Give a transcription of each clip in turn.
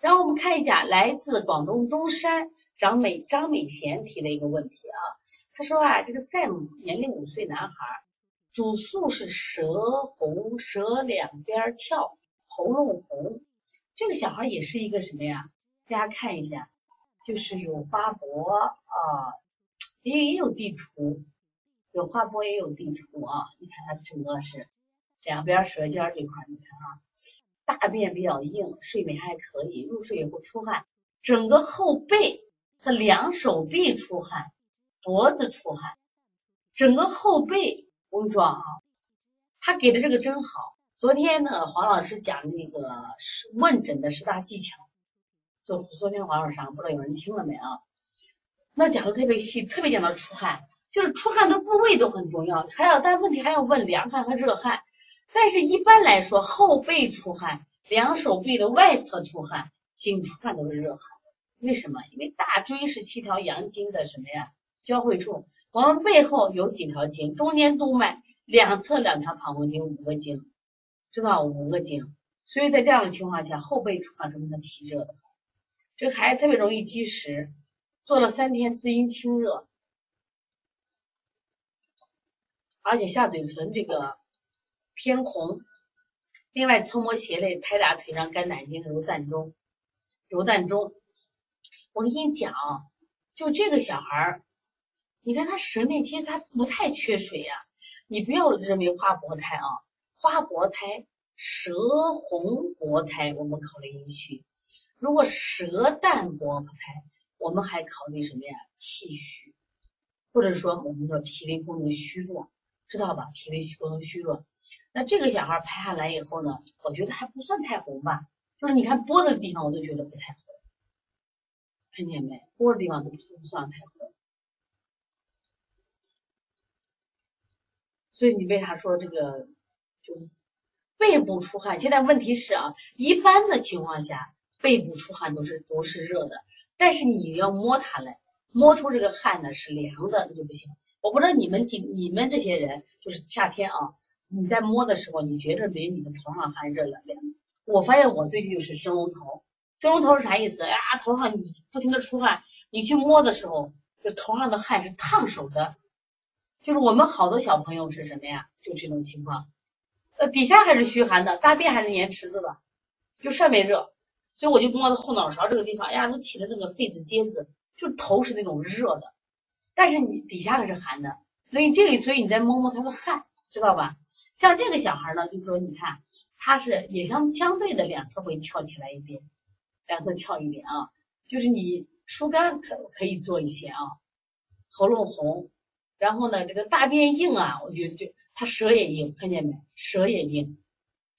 然后我们看一下来自广东中山张美张美贤提的一个问题啊，他说啊，这个 Sam 年龄五岁男孩，主诉是舌红，舌两边翘，喉咙红。这个小孩也是一个什么呀？大家看一下，就是有花脖啊，也也有地图，有花脖也有地图啊。你看他整个是两边舌尖这块，你看啊。大便比较硬，睡眠还可以，入睡以后出汗，整个后背和两手臂出汗，脖子出汗，整个后背，我跟你说啊，他给的这个真好。昨天呢，黄老师讲那个问诊的十大技巧，就昨天黄老师上不知道有人听了没啊？那讲的特别细，特别讲到出汗，就是出汗的部位都很重要，还要但问题还要问凉汗和热汗。但是，一般来说，后背出汗，两手臂的外侧出汗，颈出汗都是热汗。为什么？因为大椎是七条阳经的什么呀？交汇处。我们背后有几条经？中间督脉，两侧两条膀胱经，五个经，知道五个经。所以在这样的情况下，后背出汗是能提热的。这个孩子特别容易积食，做了三天滋阴清热，而且下嘴唇这个。偏红，另外搓摩斜肋，拍打腿上肝胆经，揉膻中，揉膻中。我跟你讲，就这个小孩儿，你看他舌面其实他不太缺水呀。你不要认为花薄胎啊，花薄胎、舌红薄胎，我们考虑阴虚；如果舌淡薄胎，我们还考虑什么呀？气虚，或者说我们说脾胃功能虚弱。知道吧？脾胃功能虚弱，那这个小孩拍下来以后呢，我觉得还不算太红吧，就是你看脖子的地方，我都觉得不太红，看见没？脖子地方都不算太红，所以你为啥说这个就是背部出汗？现在问题是啊，一般的情况下，背部出汗都是都是热的，但是你要摸它来。摸出这个汗呢是凉的，那就不行。我不知道你们几你们这些人，就是夏天啊，你在摸的时候，你觉得比你的头上汗热了凉？我发现我最近就是蒸笼头，蒸笼头是啥意思？哎呀，头上你不停的出汗，你去摸的时候，就头上的汗是烫手的。就是我们好多小朋友是什么呀？就这种情况，呃，底下还是虚寒的，大便还是黏池子的，就上面热，所以我就摸到后脑勺这个地方，哎呀，都起了那个痱子疖子。就头是那种热的，但是你底下可是寒的，所以这个所以你再摸摸他的汗，知道吧？像这个小孩呢，就是说你看他是也相相对的两侧会翘起来一点，两侧翘一点啊，就是你疏肝可可以做一些啊，喉咙红，然后呢这个大便硬啊，我觉得就他舌也硬，看见没？舌也硬，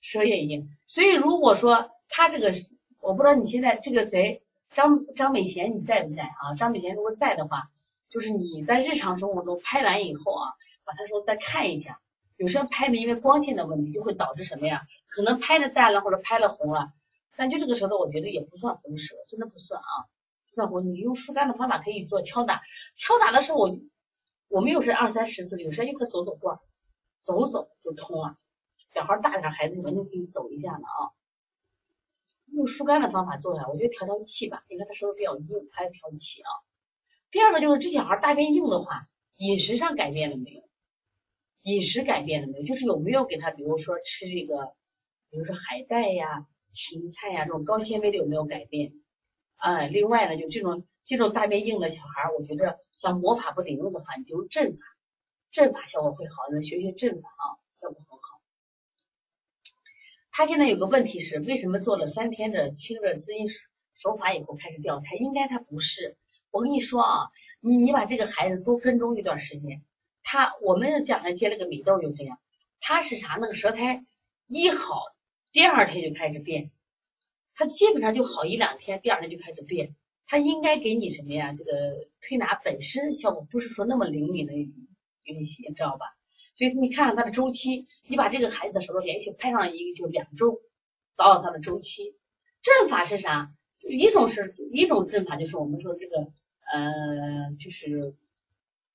舌也硬，所以如果说他这个，我不知道你现在这个谁。张张美贤，你在不在啊？张美贤如果在的话，就是你在日常生活中拍完以后啊，把他说再看一下。有时候拍的因为光线的问题，就会导致什么呀？可能拍的淡了或者拍了红了，但就这个舌头，我觉得也不算红舌，真的不算啊，不算红。你用疏肝的方法可以做敲打，敲打的时候我我们又是二三十次，有时候又可走走过，走走就通了。小孩大点孩子完全可以走一下的啊。用疏肝的方法做呀，我觉得调调气吧，你看他舌头比较硬，还要调气啊。第二个就是这小孩大便硬的话，饮食上改变了没有？饮食改变了没有？就是有没有给他，比如说吃这个，比如说海带呀、芹菜呀这种高纤维的有没有改变？啊，另外呢，就这种这种大便硬的小孩，我觉得像魔法不顶用的话，你就阵法，阵法效果会好，能学学阵法啊，效果。他现在有个问题是，为什么做了三天的清热滋阴手法以后开始掉胎？应该他不是。我跟你说啊，你你把这个孩子多跟踪一段时间，他我们讲他接了个米豆就这样，他是啥？那个舌苔一好，第二天就开始变，他基本上就好一两天，第二天就开始变。他应该给你什么呀？这个推拿本身效果不是说那么灵敏的运行，知道吧？所以你看看他的周期，你把这个孩子的舌头连续拍上一个就两周，找找他的周期。阵法是啥？一种是一种阵法，就是我们说这个呃，就是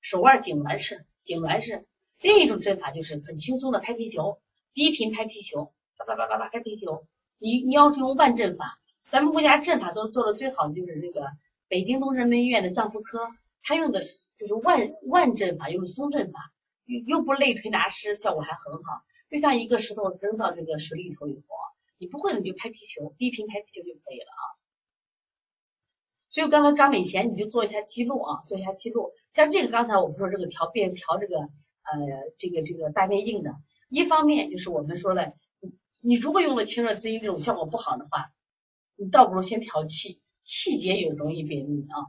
手腕痉挛式，痉挛式。另一种阵法就是很轻松的拍皮球，低频拍皮球，叭叭叭叭叭拍皮球。你你要是用腕阵法，咱们国家阵法做做的最好的就是这个北京东直门医院的脏腑科，他用的是就是万万阵法，用松阵法，又又不累推拿师，效果还很好。就像一个石头扔到这个水里头以后，你不会你就拍皮球，低频拍皮球就可以了啊。所以刚才张美贤你就做一下记录啊，做一下记录。像这个刚才我们说这个调变调这个呃这个这个大便硬的，一方面就是我们说了，你如果用了清热滋阴这种效果不好的话。你倒不如先调气，气结也容易便秘啊。